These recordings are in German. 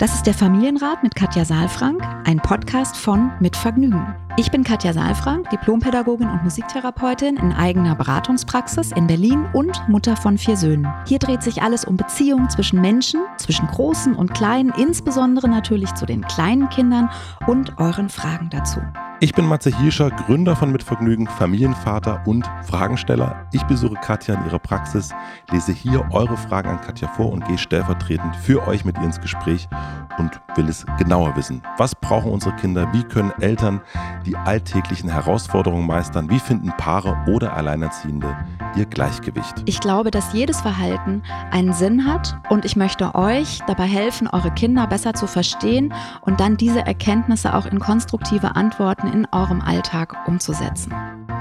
Das ist der Familienrat mit Katja Saalfrank, ein Podcast von Mit Vergnügen. Ich bin Katja Saalfrank, Diplompädagogin und Musiktherapeutin in eigener Beratungspraxis in Berlin und Mutter von vier Söhnen. Hier dreht sich alles um Beziehungen zwischen Menschen, zwischen Großen und Kleinen, insbesondere natürlich zu den kleinen Kindern und euren Fragen dazu. Ich bin Matze Hirscher, Gründer von Mitvergnügen, Familienvater und Fragensteller. Ich besuche Katja in ihrer Praxis, lese hier eure Fragen an Katja vor und gehe stellvertretend für euch mit ihr ins Gespräch und will es genauer wissen. Was brauchen unsere Kinder? Wie können Eltern die alltäglichen Herausforderungen meistern? Wie finden Paare oder Alleinerziehende ihr Gleichgewicht? Ich glaube, dass jedes Verhalten einen Sinn hat und ich möchte euch dabei helfen, eure Kinder besser zu verstehen und dann diese Erkenntnisse auch in konstruktive Antworten in eurem Alltag umzusetzen.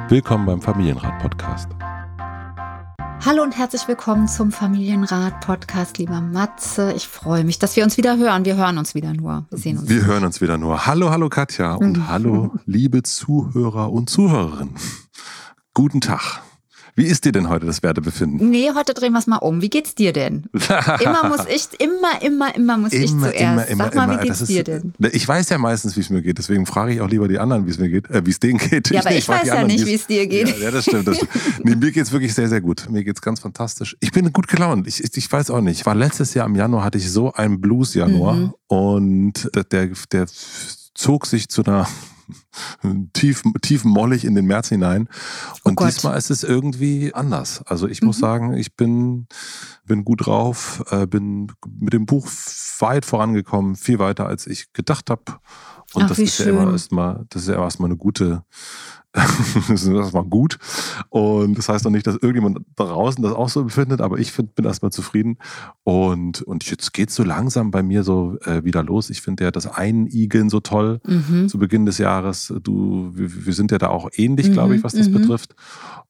Willkommen beim Familienrat-Podcast. Hallo und herzlich willkommen zum Familienrat-Podcast, lieber Matze. Ich freue mich, dass wir uns wieder hören. Wir hören uns wieder nur. Wir sehen uns. Wir hören uns wieder nur. Hallo, hallo Katja und mhm. hallo, liebe Zuhörer und Zuhörerinnen. Guten Tag. Wie ist dir denn heute das Wertebefinden? Nee, heute drehen wir es mal um. Wie geht's dir denn? immer muss ich, immer, immer, immer muss immer, ich zuerst. Immer, immer, Sag mal, wie geht's dir denn? Ich weiß ja meistens, wie es mir geht. Deswegen frage ich auch lieber die anderen, wie es mir geht, äh, wie es denen geht. Ja, aber ich, ich weiß ja nicht, wie es dir geht. Ja, ja, das stimmt. Das stimmt. nee, mir geht's wirklich sehr, sehr gut. Mir geht's ganz fantastisch. Ich bin gut gelaunt. Ich, ich, ich weiß auch nicht. Ich war letztes Jahr im Januar, hatte ich so einen Blues-Januar mhm. und der, der zog sich zu einer tief, tief mollig in den März hinein. Oh Und oh diesmal ist es irgendwie anders. Also ich mhm. muss sagen, ich bin, bin gut drauf, äh, bin mit dem Buch weit vorangekommen, viel weiter als ich gedacht habe. Und Ach, das, ist ja immer erstmal, das ist ja erstmal eine gute, das ist erstmal gut. Und das heißt noch nicht, dass irgendjemand draußen das auch so empfindet, aber ich find, bin erstmal zufrieden. Und, und jetzt geht es so langsam bei mir so äh, wieder los. Ich finde ja das Einigeln so toll mhm. zu Beginn des Jahres. Du, wir, wir sind ja da auch ähnlich, mhm. glaube ich, was das mhm. betrifft.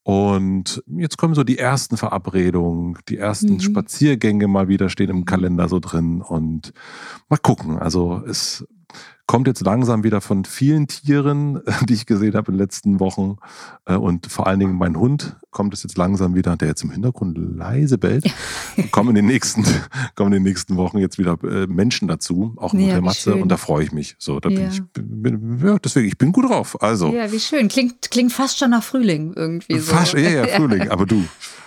Und jetzt kommen so die ersten Verabredungen, die ersten mhm. Spaziergänge mal wieder stehen im Kalender so drin. Und mal gucken. Also es kommt jetzt langsam wieder von vielen Tieren, die ich gesehen habe in den letzten Wochen. Äh, und vor allen Dingen mein Hund kommt es jetzt langsam wieder, der jetzt im Hintergrund leise bellt. kommen in den nächsten, kommen in den nächsten Wochen jetzt wieder äh, Menschen dazu, auch mit ja, der Matze. Und da freue ich mich. So, da ja. bin ich, bin, ja, deswegen, ich bin gut drauf. Also. Ja, wie schön. Klingt, klingt fast schon nach Frühling irgendwie. So. Fast, ja, ja, Frühling. Aber du,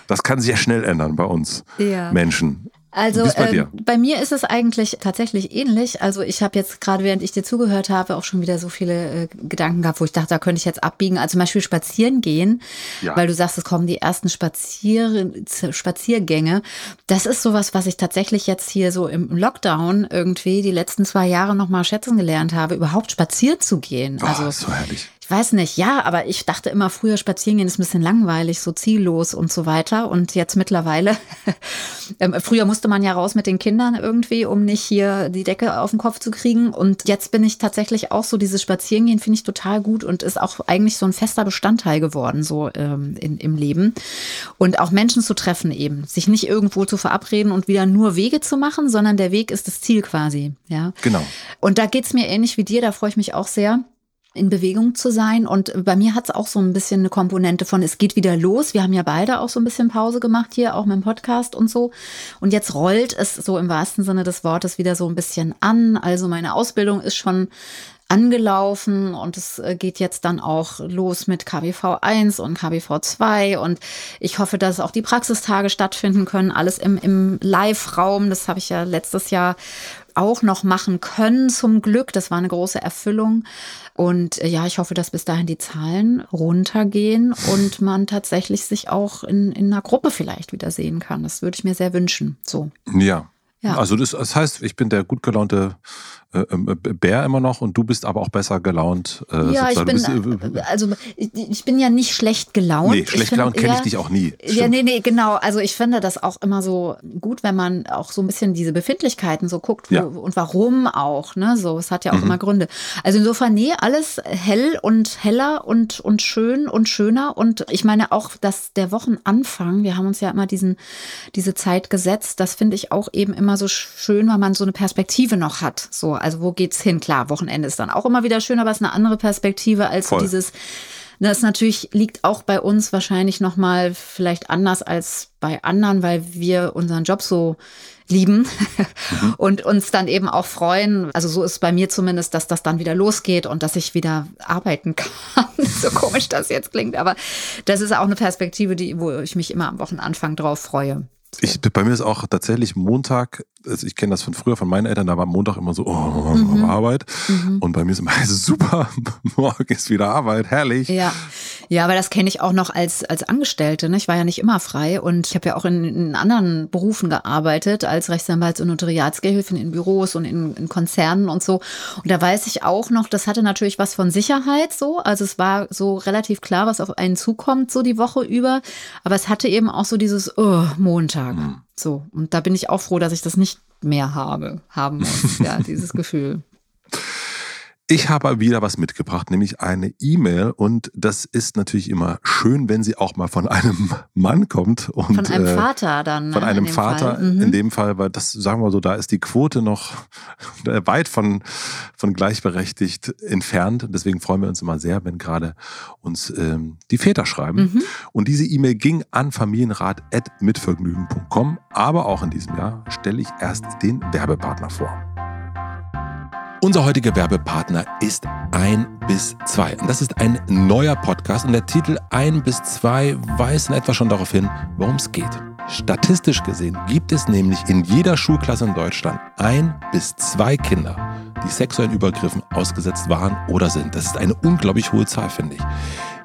das kann sich ja schnell ändern bei uns ja. Menschen. Also bei, äh, bei, mir ist es eigentlich tatsächlich ähnlich. Also ich habe jetzt gerade, während ich dir zugehört habe, auch schon wieder so viele äh, Gedanken gehabt, wo ich dachte, da könnte ich jetzt abbiegen. Also zum Beispiel spazieren gehen, ja. weil du sagst, es kommen die ersten Spazier Spaziergänge. Das ist sowas, was ich tatsächlich jetzt hier so im Lockdown irgendwie die letzten zwei Jahre nochmal schätzen gelernt habe, überhaupt spazieren zu gehen. Oh, also so herrlich ich weiß nicht, ja, aber ich dachte immer früher, spazieren gehen ist ein bisschen langweilig, so ziellos und so weiter. Und jetzt mittlerweile, ähm, früher musste man ja raus mit den Kindern irgendwie, um nicht hier die Decke auf den Kopf zu kriegen. Und jetzt bin ich tatsächlich auch so, dieses Spazierengehen finde ich total gut und ist auch eigentlich so ein fester Bestandteil geworden, so ähm, in, im Leben. Und auch Menschen zu treffen eben, sich nicht irgendwo zu verabreden und wieder nur Wege zu machen, sondern der Weg ist das Ziel quasi. Ja. Genau. Und da geht's mir ähnlich wie dir, da freue ich mich auch sehr in Bewegung zu sein. Und bei mir hat es auch so ein bisschen eine Komponente von, es geht wieder los. Wir haben ja beide auch so ein bisschen Pause gemacht hier, auch mit dem Podcast und so. Und jetzt rollt es so im wahrsten Sinne des Wortes wieder so ein bisschen an. Also meine Ausbildung ist schon angelaufen und es äh, geht jetzt dann auch los mit KBV 1 und KBV 2 und ich hoffe, dass auch die Praxistage stattfinden können, alles im, im Live-Raum. Das habe ich ja letztes Jahr auch noch machen können, zum Glück. Das war eine große Erfüllung. Und äh, ja, ich hoffe, dass bis dahin die Zahlen runtergehen und man tatsächlich sich auch in, in einer Gruppe vielleicht wieder sehen kann. Das würde ich mir sehr wünschen. So. Ja. Ja. Also das, das heißt, ich bin der gut gelaunte äh, ähm, äh, Bär immer noch und du bist aber auch besser gelaunt. Äh, ja, ich bin, bist, äh, also ich, ich, bin ja nicht schlecht gelaunt. Nee, schlecht gelaunt kenne ich dich auch nie. Stimmt. Ja, nee, nee, genau. Also ich finde das auch immer so gut, wenn man auch so ein bisschen diese Befindlichkeiten so guckt wo, ja. und warum auch, ne? So, es hat ja auch mhm. immer Gründe. Also insofern, nee, alles hell und heller und, und schön und schöner. Und ich meine auch, dass der Wochenanfang, wir haben uns ja immer diesen, diese Zeit gesetzt, das finde ich auch eben immer so schön, weil man so eine Perspektive noch hat. So, also wo geht's hin? Klar, Wochenende ist dann auch immer wieder schön, aber es ist eine andere Perspektive als Voll. dieses Das natürlich liegt auch bei uns wahrscheinlich nochmal vielleicht anders als bei anderen, weil wir unseren Job so lieben mhm. und uns dann eben auch freuen. Also so ist es bei mir zumindest, dass das dann wieder losgeht und dass ich wieder arbeiten kann. so komisch das jetzt klingt, aber das ist auch eine Perspektive, die, wo ich mich immer am Wochenanfang drauf freue. Ich, bei mir ist auch tatsächlich Montag, also ich kenne das von früher von meinen Eltern, da war Montag immer so, oh, mhm. Arbeit. Mhm. Und bei mir ist immer super, morgen ist wieder Arbeit, herrlich. Ja, ja aber das kenne ich auch noch als, als Angestellte. Ne? Ich war ja nicht immer frei und ich habe ja auch in, in, anderen Berufen gearbeitet, als Rechtsanwalts- und Notariatsgehilfin in Büros und in, in Konzernen und so. Und da weiß ich auch noch, das hatte natürlich was von Sicherheit so. Also es war so relativ klar, was auf einen zukommt, so die Woche über. Aber es hatte eben auch so dieses, oh, Montag. Tage. Mhm. So. Und da bin ich auch froh, dass ich das nicht mehr habe, haben muss. ja, dieses Gefühl. Ich habe wieder was mitgebracht, nämlich eine E-Mail und das ist natürlich immer schön, wenn sie auch mal von einem Mann kommt. Und, von einem äh, Vater dann. Von ne, einem Vater mhm. in dem Fall, weil das, sagen wir so, da ist die Quote noch weit von, von gleichberechtigt entfernt. Deswegen freuen wir uns immer sehr, wenn gerade uns ähm, die Väter schreiben. Mhm. Und diese E-Mail ging an familienrat.mitvergnügen.com, aber auch in diesem Jahr stelle ich erst den Werbepartner vor. Unser heutiger Werbepartner ist ein bis zwei. Und das ist ein neuer Podcast und der Titel ein bis zwei weist in etwa schon darauf hin, worum es geht. Statistisch gesehen gibt es nämlich in jeder Schulklasse in Deutschland ein bis zwei Kinder, die sexuellen Übergriffen ausgesetzt waren oder sind. Das ist eine unglaublich hohe Zahl, finde ich.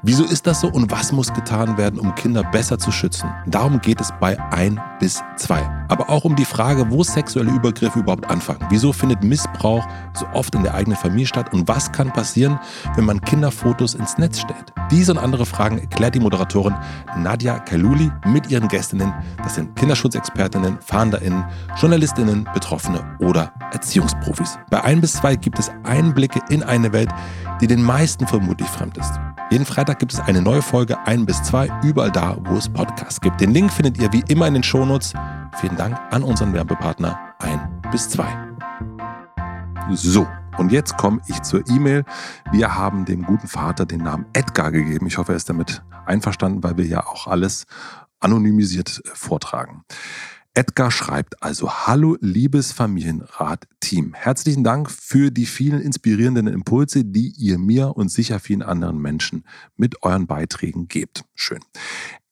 Wieso ist das so und was muss getan werden, um Kinder besser zu schützen? Darum geht es bei 1 bis 2. Aber auch um die Frage, wo sexuelle Übergriffe überhaupt anfangen. Wieso findet Missbrauch so oft in der eigenen Familie statt und was kann passieren, wenn man Kinderfotos ins Netz stellt? Diese und andere Fragen erklärt die Moderatorin Nadja Kaluli mit ihren Gästinnen. Das sind Kinderschutzexpertinnen, FahnderInnen, JournalistInnen, Betroffene oder Erziehungsprofis. Bei 1 2 gibt es Einblicke in eine Welt, die den meisten vermutlich fremd ist. Jeden Freitag gibt es eine neue Folge, ein bis zwei, überall da, wo es Podcasts gibt. Den Link findet ihr wie immer in den Shownotes. Vielen Dank an unseren Werbepartner ein bis zwei. So, und jetzt komme ich zur E-Mail. Wir haben dem guten Vater den Namen Edgar gegeben. Ich hoffe, er ist damit einverstanden, weil wir ja auch alles anonymisiert vortragen. Edgar schreibt also, hallo liebes Familienrat-Team. Herzlichen Dank für die vielen inspirierenden Impulse, die ihr mir und sicher vielen anderen Menschen mit euren Beiträgen gebt. Schön.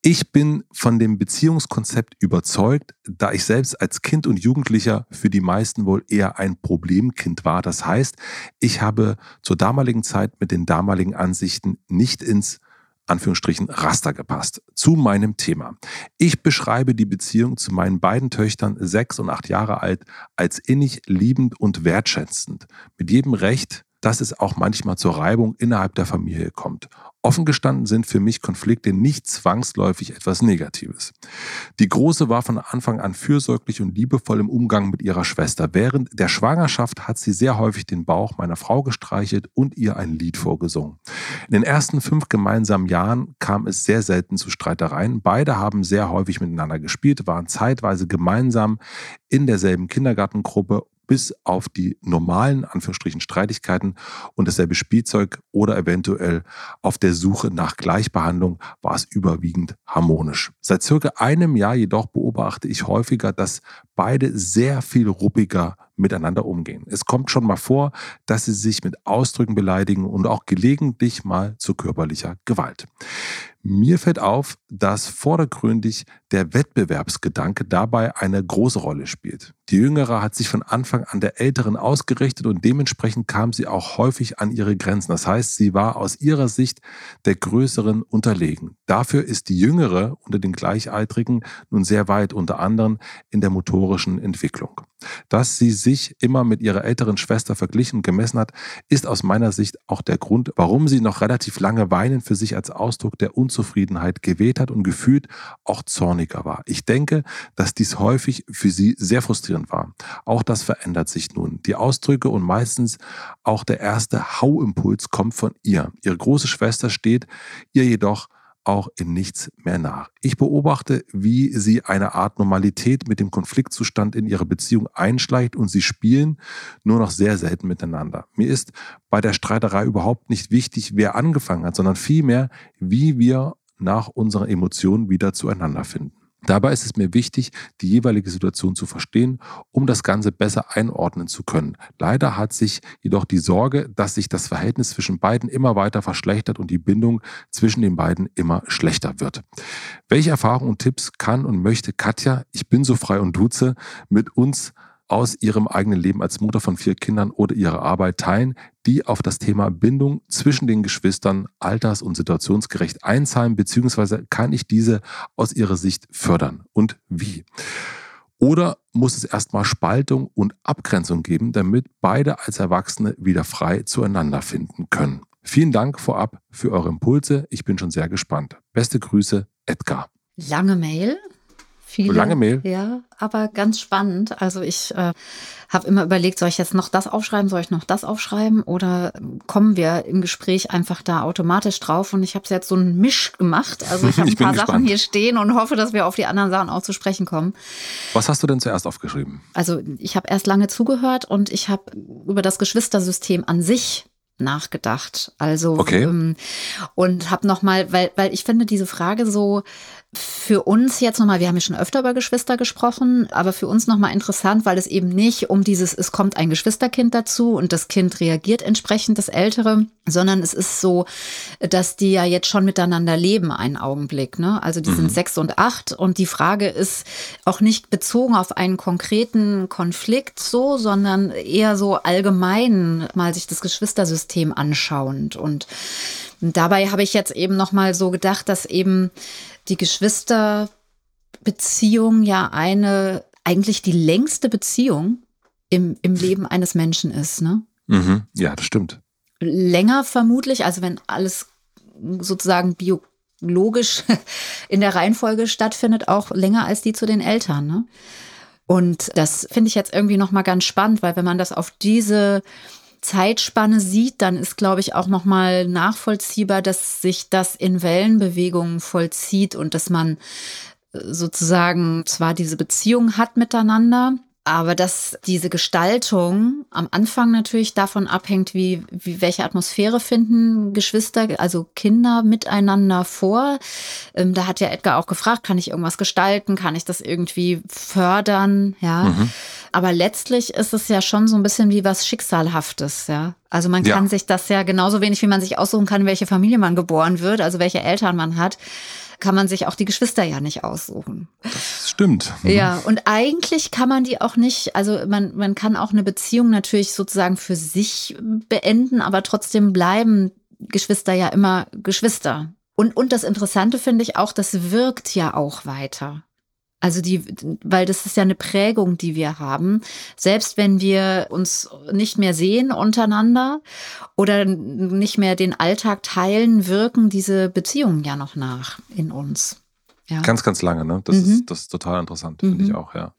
Ich bin von dem Beziehungskonzept überzeugt, da ich selbst als Kind und Jugendlicher für die meisten wohl eher ein Problemkind war. Das heißt, ich habe zur damaligen Zeit mit den damaligen Ansichten nicht ins Anführungsstrichen Raster gepasst. Zu meinem Thema. Ich beschreibe die Beziehung zu meinen beiden Töchtern, sechs und acht Jahre alt, als innig liebend und wertschätzend. Mit jedem Recht, dass es auch manchmal zur Reibung innerhalb der Familie kommt. Offen gestanden sind für mich Konflikte nicht zwangsläufig etwas Negatives. Die Große war von Anfang an fürsorglich und liebevoll im Umgang mit ihrer Schwester. Während der Schwangerschaft hat sie sehr häufig den Bauch meiner Frau gestreichelt und ihr ein Lied vorgesungen. In den ersten fünf gemeinsamen Jahren kam es sehr selten zu Streitereien. Beide haben sehr häufig miteinander gespielt, waren zeitweise gemeinsam in derselben Kindergartengruppe bis auf die normalen Anführungsstrichen Streitigkeiten und dasselbe Spielzeug oder eventuell auf der Suche nach Gleichbehandlung war es überwiegend harmonisch. Seit circa einem Jahr jedoch beobachte ich häufiger, dass beide sehr viel ruppiger miteinander umgehen. Es kommt schon mal vor, dass sie sich mit Ausdrücken beleidigen und auch gelegentlich mal zu körperlicher Gewalt. Mir fällt auf, dass vordergründig der Wettbewerbsgedanke dabei eine große Rolle spielt. Die Jüngere hat sich von Anfang an der Älteren ausgerichtet und dementsprechend kam sie auch häufig an ihre Grenzen. Das heißt, sie war aus ihrer Sicht der Größeren unterlegen. Dafür ist die Jüngere unter den Gleichaltrigen nun sehr weit, unter anderem in der motorischen Entwicklung. Dass sie sich immer mit ihrer älteren Schwester verglichen und gemessen hat, ist aus meiner Sicht auch der Grund, warum sie noch relativ lange weinen für sich als Ausdruck der Unzufriedenheit gewählt hat und gefühlt auch zorniger war. Ich denke, dass dies häufig für sie sehr frustrierend war. Auch das verändert sich nun. Die Ausdrücke und meistens auch der erste Hauimpuls kommt von ihr. Ihre große Schwester steht ihr jedoch auch in nichts mehr nach. Ich beobachte, wie sie eine Art Normalität mit dem Konfliktzustand in ihre Beziehung einschleicht und sie spielen nur noch sehr selten miteinander. Mir ist bei der Streiterei überhaupt nicht wichtig, wer angefangen hat, sondern vielmehr, wie wir nach unseren Emotionen wieder zueinander finden. Dabei ist es mir wichtig, die jeweilige Situation zu verstehen, um das Ganze besser einordnen zu können. Leider hat sich jedoch die Sorge, dass sich das Verhältnis zwischen beiden immer weiter verschlechtert und die Bindung zwischen den beiden immer schlechter wird. Welche Erfahrungen und Tipps kann und möchte Katja, ich bin so frei und duze, mit uns aus ihrem eigenen Leben als Mutter von vier Kindern oder ihrer Arbeit teilen, die auf das Thema Bindung zwischen den Geschwistern alters- und situationsgerecht einzahlen, beziehungsweise kann ich diese aus ihrer Sicht fördern und wie? Oder muss es erstmal Spaltung und Abgrenzung geben, damit beide als Erwachsene wieder frei zueinander finden können? Vielen Dank vorab für eure Impulse. Ich bin schon sehr gespannt. Beste Grüße, Edgar. Lange Mail, viele. Lange Mail. Ja, aber ganz spannend. Also ich äh, habe immer überlegt, soll ich jetzt noch das aufschreiben, soll ich noch das aufschreiben oder kommen wir im Gespräch einfach da automatisch drauf? Und ich habe jetzt so einen Misch gemacht. Also ich habe ein paar Sachen hier stehen und hoffe, dass wir auf die anderen Sachen auch zu sprechen kommen. Was hast du denn zuerst aufgeschrieben? Also ich habe erst lange zugehört und ich habe über das Geschwistersystem an sich nachgedacht. Also okay. ähm, und habe noch mal, weil weil ich finde diese Frage so für uns jetzt nochmal, wir haben ja schon öfter über Geschwister gesprochen, aber für uns nochmal interessant, weil es eben nicht um dieses, es kommt ein Geschwisterkind dazu und das Kind reagiert entsprechend, das Ältere, sondern es ist so, dass die ja jetzt schon miteinander leben, einen Augenblick. Ne? Also die mhm. sind sechs und acht und die Frage ist auch nicht bezogen auf einen konkreten Konflikt so, sondern eher so allgemein mal sich das Geschwistersystem anschauend und dabei habe ich jetzt eben nochmal so gedacht, dass eben die Geschwisterbeziehung ja eine, eigentlich die längste Beziehung im, im Leben eines Menschen ist, ne? Mhm. Ja, das stimmt. Länger vermutlich, also wenn alles sozusagen biologisch in der Reihenfolge stattfindet, auch länger als die zu den Eltern, ne? Und das finde ich jetzt irgendwie nochmal ganz spannend, weil wenn man das auf diese Zeitspanne sieht, dann ist, glaube ich, auch nochmal nachvollziehbar, dass sich das in Wellenbewegungen vollzieht und dass man äh, sozusagen zwar diese Beziehung hat miteinander, aber dass diese Gestaltung am Anfang natürlich davon abhängt, wie, wie welche Atmosphäre finden Geschwister, also Kinder miteinander vor. Ähm, da hat ja Edgar auch gefragt, kann ich irgendwas gestalten, kann ich das irgendwie fördern, ja. Mhm. Aber letztlich ist es ja schon so ein bisschen wie was Schicksalhaftes, ja. Also man kann ja. sich das ja genauso wenig, wie man sich aussuchen kann, welche Familie man geboren wird, also welche Eltern man hat kann man sich auch die Geschwister ja nicht aussuchen. Das stimmt. Mhm. Ja, und eigentlich kann man die auch nicht, also man, man kann auch eine Beziehung natürlich sozusagen für sich beenden, aber trotzdem bleiben Geschwister ja immer Geschwister. Und, und das Interessante finde ich auch, das wirkt ja auch weiter. Also die, weil das ist ja eine Prägung, die wir haben. Selbst wenn wir uns nicht mehr sehen untereinander oder nicht mehr den Alltag teilen, wirken diese Beziehungen ja noch nach in uns. Ja. Ganz, ganz lange, ne? Das, mhm. ist, das ist total interessant, finde mhm. ich auch, ja.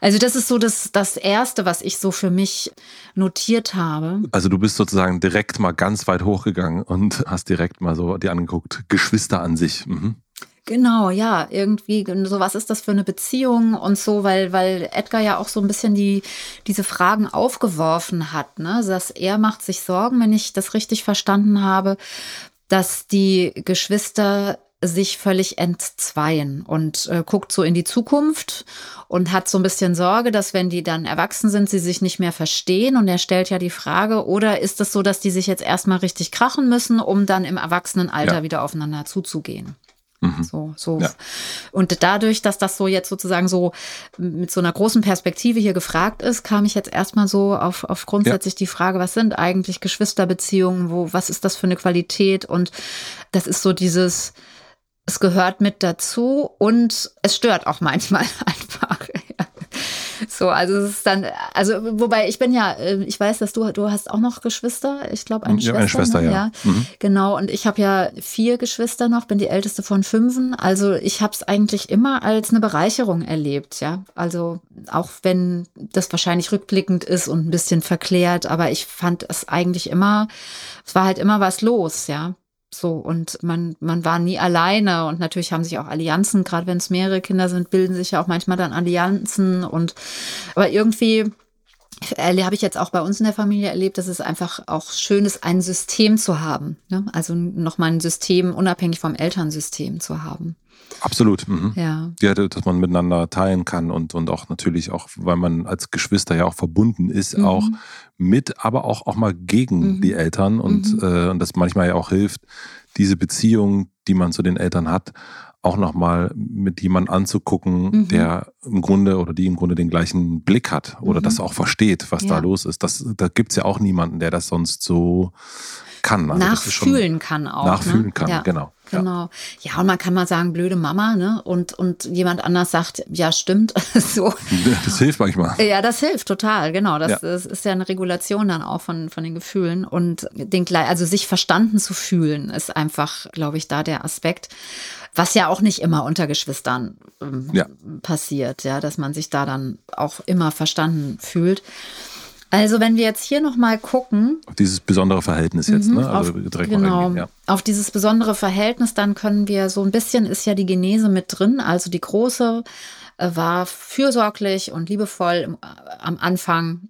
Also, das ist so das, das Erste, was ich so für mich notiert habe. Also, du bist sozusagen direkt mal ganz weit hochgegangen und hast direkt mal so dir angeguckt, Geschwister an sich. Mhm. Genau, ja, irgendwie so was ist das für eine Beziehung und so, weil weil Edgar ja auch so ein bisschen die diese Fragen aufgeworfen hat, ne, dass er macht sich Sorgen, wenn ich das richtig verstanden habe, dass die Geschwister sich völlig entzweien und äh, guckt so in die Zukunft und hat so ein bisschen Sorge, dass wenn die dann erwachsen sind, sie sich nicht mehr verstehen. Und er stellt ja die Frage, oder ist es so, dass die sich jetzt erstmal richtig krachen müssen, um dann im Erwachsenenalter ja. wieder aufeinander zuzugehen? Mhm. So, so. Ja. Und dadurch, dass das so jetzt sozusagen so mit so einer großen Perspektive hier gefragt ist, kam ich jetzt erstmal so auf, auf grundsätzlich ja. die Frage, was sind eigentlich Geschwisterbeziehungen, wo, was ist das für eine Qualität? Und das ist so dieses, es gehört mit dazu und es stört auch manchmal einfach. So, also es ist dann, also wobei ich bin ja, äh, ich weiß, dass du, du hast auch noch Geschwister. Ich glaube eine, ja, Schwester, eine Schwester. Ne? ja. ja. Mhm. Genau. Und ich habe ja vier Geschwister noch, bin die älteste von fünfen. Also ich habe es eigentlich immer als eine Bereicherung erlebt, ja. Also auch wenn das wahrscheinlich rückblickend ist und ein bisschen verklärt, aber ich fand es eigentlich immer, es war halt immer was los, ja. So, und man, man war nie alleine und natürlich haben sich auch Allianzen, gerade wenn es mehrere Kinder sind, bilden sich ja auch manchmal dann Allianzen und aber irgendwie habe ich jetzt auch bei uns in der Familie erlebt, dass es einfach auch schön ist, ein System zu haben. Ne? Also nochmal ein System unabhängig vom Elternsystem zu haben. Absolut. Mhm. Ja. ja. Dass man miteinander teilen kann und, und auch natürlich auch, weil man als Geschwister ja auch verbunden ist, mhm. auch mit, aber auch, auch mal gegen mhm. die Eltern und, mhm. äh, und das manchmal ja auch hilft, diese Beziehung, die man zu den Eltern hat, auch nochmal mit jemandem anzugucken, mhm. der im Grunde oder die im Grunde den gleichen Blick hat oder mhm. das auch versteht, was ja. da los ist. Das, da gibt es ja auch niemanden, der das sonst so kann. Also nachfühlen kann auch. Nachfühlen ne? kann, ja. genau. Genau. Ja. ja, und man kann mal sagen, blöde Mama, ne? Und, und jemand anders sagt, ja, stimmt. so. Das hilft manchmal. Ja, das hilft total, genau. Das, ja. das ist ja eine Regulation dann auch von, von den Gefühlen. Und den, also sich verstanden zu fühlen, ist einfach, glaube ich, da der Aspekt. Was ja auch nicht immer unter Geschwistern ähm, ja. passiert, ja, dass man sich da dann auch immer verstanden fühlt. Also wenn wir jetzt hier nochmal gucken. Auf dieses besondere Verhältnis jetzt, mhm, ne? Also auf, direkt genau, ja. auf dieses besondere Verhältnis, dann können wir so ein bisschen, ist ja die Genese mit drin. Also die große äh, war fürsorglich und liebevoll äh, am Anfang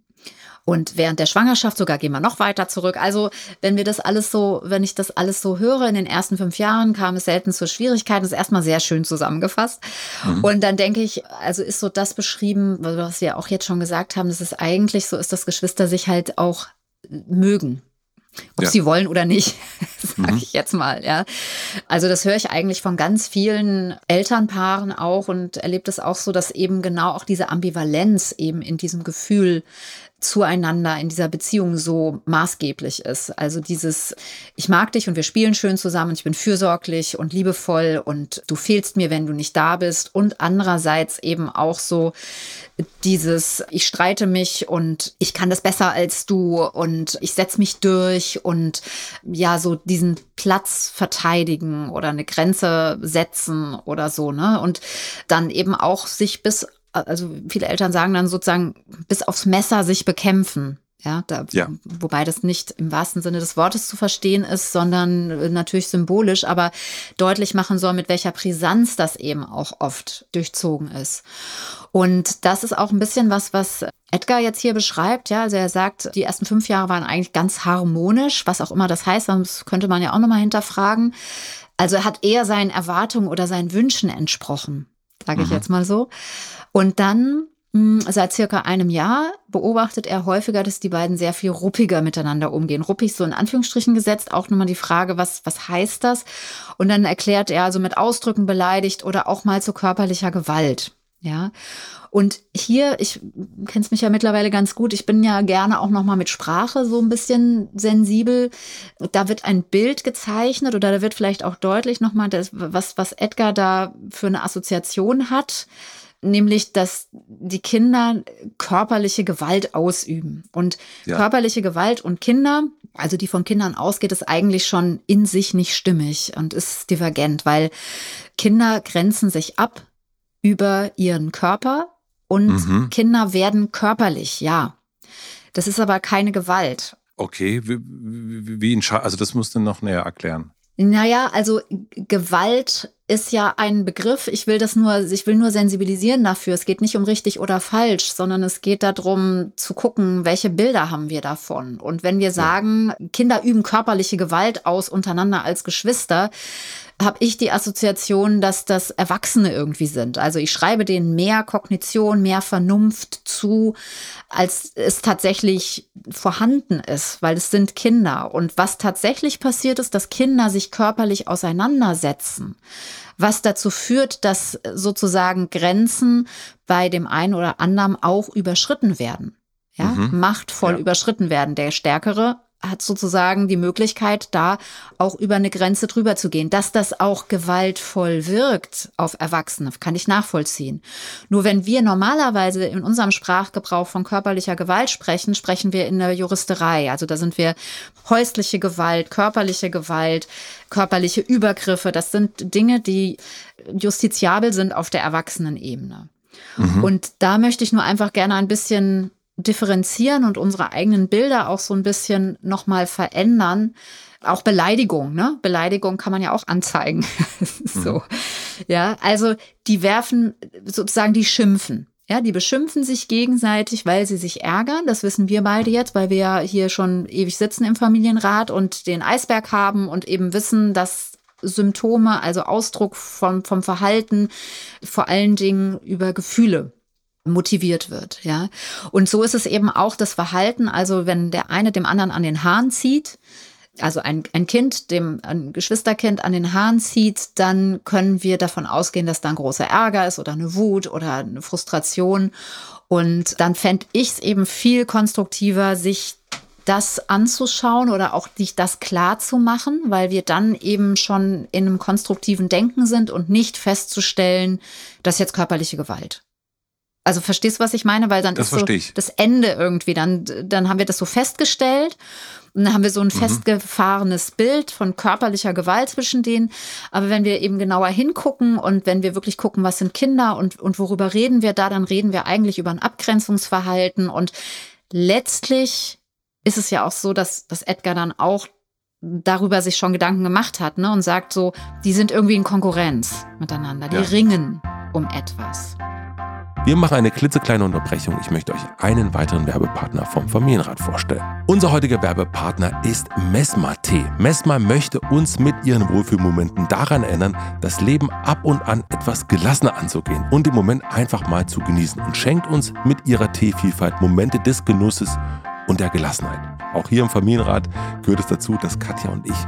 und während der Schwangerschaft sogar gehen wir noch weiter zurück. Also wenn wir das alles so, wenn ich das alles so höre, in den ersten fünf Jahren kam es selten zu Schwierigkeiten. Das ist erstmal sehr schön zusammengefasst. Mhm. Und dann denke ich, also ist so das beschrieben, was wir auch jetzt schon gesagt haben, dass es eigentlich so ist, dass Geschwister sich halt auch mögen. Ob ja. sie wollen oder nicht, sage mhm. ich jetzt mal, ja. Also das höre ich eigentlich von ganz vielen Elternpaaren auch und erlebe das auch so, dass eben genau auch diese Ambivalenz eben in diesem Gefühl zueinander in dieser Beziehung so maßgeblich ist. Also dieses, ich mag dich und wir spielen schön zusammen, ich bin fürsorglich und liebevoll und du fehlst mir, wenn du nicht da bist. Und andererseits eben auch so dieses, ich streite mich und ich kann das besser als du und ich setze mich durch und ja, so diesen Platz verteidigen oder eine Grenze setzen oder so, ne? Und dann eben auch sich bis also viele Eltern sagen dann sozusagen bis aufs Messer sich bekämpfen. Ja, da, ja, wobei das nicht im wahrsten Sinne des Wortes zu verstehen ist, sondern äh, natürlich symbolisch, aber deutlich machen soll, mit welcher Brisanz das eben auch oft durchzogen ist. Und das ist auch ein bisschen was, was Edgar jetzt hier beschreibt. Ja, also er sagt, die ersten fünf Jahre waren eigentlich ganz harmonisch, was auch immer das heißt, das könnte man ja auch nochmal hinterfragen. Also er hat eher seinen Erwartungen oder seinen Wünschen entsprochen, sage ich mhm. jetzt mal so. Und dann hm, Seit circa einem Jahr beobachtet er häufiger, dass die beiden sehr viel ruppiger miteinander umgehen. Ruppig so in Anführungsstrichen gesetzt, auch nochmal die Frage, was, was heißt das? Und dann erklärt er also mit Ausdrücken beleidigt oder auch mal zu körperlicher Gewalt. Ja. Und hier, ich kenn's mich ja mittlerweile ganz gut, ich bin ja gerne auch nochmal mit Sprache so ein bisschen sensibel. Da wird ein Bild gezeichnet oder da wird vielleicht auch deutlich nochmal, was, was Edgar da für eine Assoziation hat nämlich dass die Kinder körperliche Gewalt ausüben. Und ja. körperliche Gewalt und Kinder, also die von Kindern ausgeht, ist eigentlich schon in sich nicht stimmig und ist divergent, weil Kinder grenzen sich ab über ihren Körper und mhm. Kinder werden körperlich, ja. Das ist aber keine Gewalt. Okay, wie, wie, wie also das musst du noch näher erklären. Naja, also Gewalt ist ja ein Begriff. Ich will das nur, ich will nur sensibilisieren dafür. Es geht nicht um richtig oder falsch, sondern es geht darum zu gucken, welche Bilder haben wir davon. Und wenn wir sagen, Kinder üben körperliche Gewalt aus untereinander als Geschwister, habe ich die Assoziation, dass das Erwachsene irgendwie sind. Also ich schreibe denen mehr Kognition, mehr Vernunft zu, als es tatsächlich vorhanden ist, weil es sind Kinder. Und was tatsächlich passiert ist, dass Kinder sich körperlich auseinandersetzen was dazu führt, dass sozusagen Grenzen bei dem einen oder anderen auch überschritten werden. Ja, mhm. machtvoll ja. überschritten werden. Der Stärkere hat sozusagen die Möglichkeit, da auch über eine Grenze drüber zu gehen. Dass das auch gewaltvoll wirkt auf Erwachsene, kann ich nachvollziehen. Nur wenn wir normalerweise in unserem Sprachgebrauch von körperlicher Gewalt sprechen, sprechen wir in der Juristerei. Also da sind wir häusliche Gewalt, körperliche Gewalt, körperliche Übergriffe. Das sind Dinge, die justiziabel sind auf der Erwachsenenebene. Mhm. Und da möchte ich nur einfach gerne ein bisschen differenzieren und unsere eigenen Bilder auch so ein bisschen nochmal verändern. Auch Beleidigung, ne? Beleidigung kann man ja auch anzeigen. so. Mhm. Ja, also die werfen sozusagen, die schimpfen. Ja, die beschimpfen sich gegenseitig, weil sie sich ärgern. Das wissen wir beide jetzt, weil wir ja hier schon ewig sitzen im Familienrat und den Eisberg haben und eben wissen, dass Symptome, also Ausdruck vom, vom Verhalten, vor allen Dingen über Gefühle motiviert wird, ja. Und so ist es eben auch das Verhalten, also wenn der eine dem anderen an den Haaren zieht, also ein, ein Kind, dem ein Geschwisterkind an den Haaren zieht, dann können wir davon ausgehen, dass da ein großer Ärger ist oder eine Wut oder eine Frustration. Und dann fände ich es eben viel konstruktiver, sich das anzuschauen oder auch sich das klar zu machen, weil wir dann eben schon in einem konstruktiven Denken sind und nicht festzustellen, dass jetzt körperliche Gewalt. Also verstehst du, was ich meine? Weil dann das ist so ich. das Ende irgendwie. Dann, dann haben wir das so festgestellt und dann haben wir so ein mhm. festgefahrenes Bild von körperlicher Gewalt zwischen denen. Aber wenn wir eben genauer hingucken und wenn wir wirklich gucken, was sind Kinder und, und worüber reden wir da, dann reden wir eigentlich über ein Abgrenzungsverhalten. Und letztlich ist es ja auch so, dass, dass Edgar dann auch darüber sich schon Gedanken gemacht hat ne, und sagt so, die sind irgendwie in Konkurrenz miteinander, die ja. ringen um etwas. Wir machen eine klitzekleine Unterbrechung. Ich möchte euch einen weiteren Werbepartner vom Familienrat vorstellen. Unser heutiger Werbepartner ist Mesma Tee. Mesma möchte uns mit ihren Wohlfühlmomenten daran erinnern, das Leben ab und an etwas gelassener anzugehen und den Moment einfach mal zu genießen und schenkt uns mit ihrer Teevielfalt Momente des Genusses und der Gelassenheit. Auch hier im Familienrat gehört es dazu, dass Katja und ich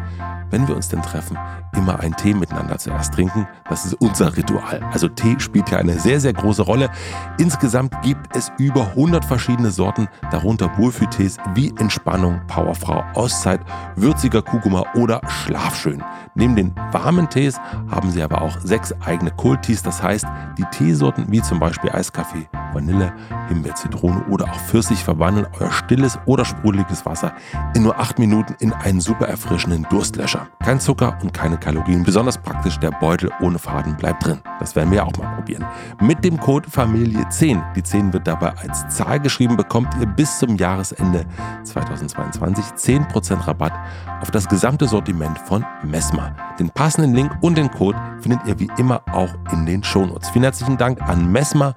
wenn wir uns denn treffen, immer einen Tee miteinander zuerst trinken. Das ist unser Ritual. Also Tee spielt hier eine sehr, sehr große Rolle. Insgesamt gibt es über 100 verschiedene Sorten, darunter Wohlfühltees wie Entspannung, Powerfrau, Auszeit, würziger Kurkuma oder Schlafschön. Neben den warmen Tees haben sie aber auch sechs eigene Cold-Tees. Das heißt, die Teesorten wie zum Beispiel Eiskaffee, Vanille, Himbeer, Zitrone oder auch Pfirsich verwandeln euer stilles oder sprudeliges Wasser in nur acht Minuten in einen super erfrischenden Durstlöscher. Kein Zucker und keine Kalorien. Besonders praktisch, der Beutel ohne Faden bleibt drin. Das werden wir auch mal probieren. Mit dem Code Familie 10, die 10 wird dabei als Zahl geschrieben, bekommt ihr bis zum Jahresende 2022 10% Rabatt auf das gesamte Sortiment von Mesma. Den passenden Link und den Code findet ihr wie immer auch in den Shownotes. Vielen herzlichen Dank an Mesma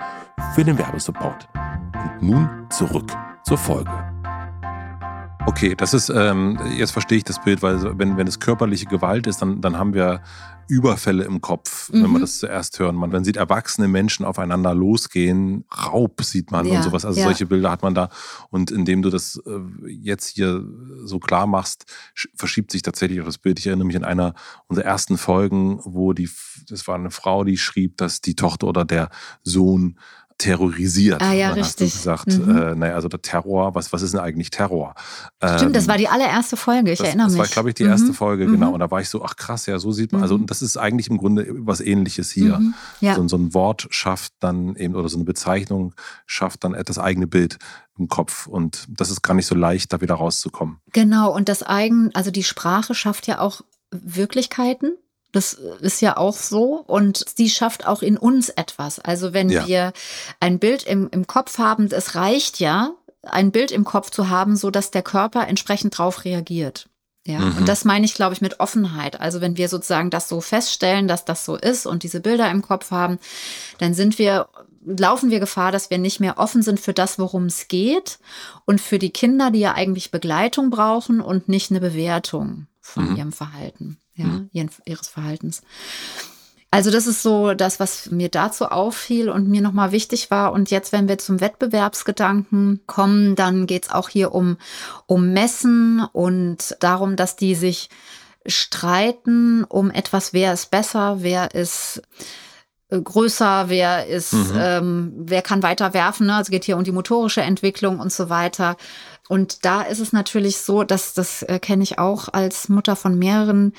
für den Werbesupport. Und nun zurück zur Folge. Okay, das ist, ähm, jetzt verstehe ich das Bild, weil wenn, wenn es körperliche Gewalt ist, dann, dann haben wir Überfälle im Kopf, mhm. wenn man mhm. das zuerst hören. Man, man sieht erwachsene Menschen aufeinander losgehen, Raub sieht man ja, und sowas. Also ja. solche Bilder hat man da. Und indem du das äh, jetzt hier so klar machst, verschiebt sich tatsächlich auch das Bild. Ich erinnere mich an einer unserer ersten Folgen, wo die, das war eine Frau, die schrieb, dass die Tochter oder der Sohn terrorisiert. Ah ja, dann richtig. Hast du gesagt, mhm. äh, naja, also der Terror, was, was ist denn eigentlich Terror? Stimmt, ähm, das war die allererste Folge, ich das, erinnere mich. Das war, glaube ich, die erste mhm. Folge, genau. Mhm. Und da war ich so, ach krass, ja, so sieht man, also mhm. das ist eigentlich im Grunde was ähnliches hier. Mhm. Ja. So, so, ein Wort schafft dann eben, oder so eine Bezeichnung schafft dann das eigene Bild im Kopf. Und das ist gar nicht so leicht, da wieder rauszukommen. Genau, und das Eigen, also die Sprache schafft ja auch Wirklichkeiten. Das ist ja auch so. Und sie schafft auch in uns etwas. Also wenn ja. wir ein Bild im, im Kopf haben, es reicht ja, ein Bild im Kopf zu haben, so dass der Körper entsprechend drauf reagiert. Ja, mhm. und das meine ich, glaube ich, mit Offenheit. Also wenn wir sozusagen das so feststellen, dass das so ist und diese Bilder im Kopf haben, dann sind wir, laufen wir Gefahr, dass wir nicht mehr offen sind für das, worum es geht und für die Kinder, die ja eigentlich Begleitung brauchen und nicht eine Bewertung von mhm. ihrem Verhalten ja, mhm. ihres Verhaltens. Also das ist so das, was mir dazu auffiel und mir nochmal wichtig war. Und jetzt, wenn wir zum Wettbewerbsgedanken kommen, dann geht es auch hier um, um Messen und darum, dass die sich streiten um etwas, wer ist besser, wer ist äh, größer, wer ist, mhm. ähm, wer kann weiter werfen. Ne? Also geht hier um die motorische Entwicklung und so weiter. Und da ist es natürlich so, dass das äh, kenne ich auch als Mutter von mehreren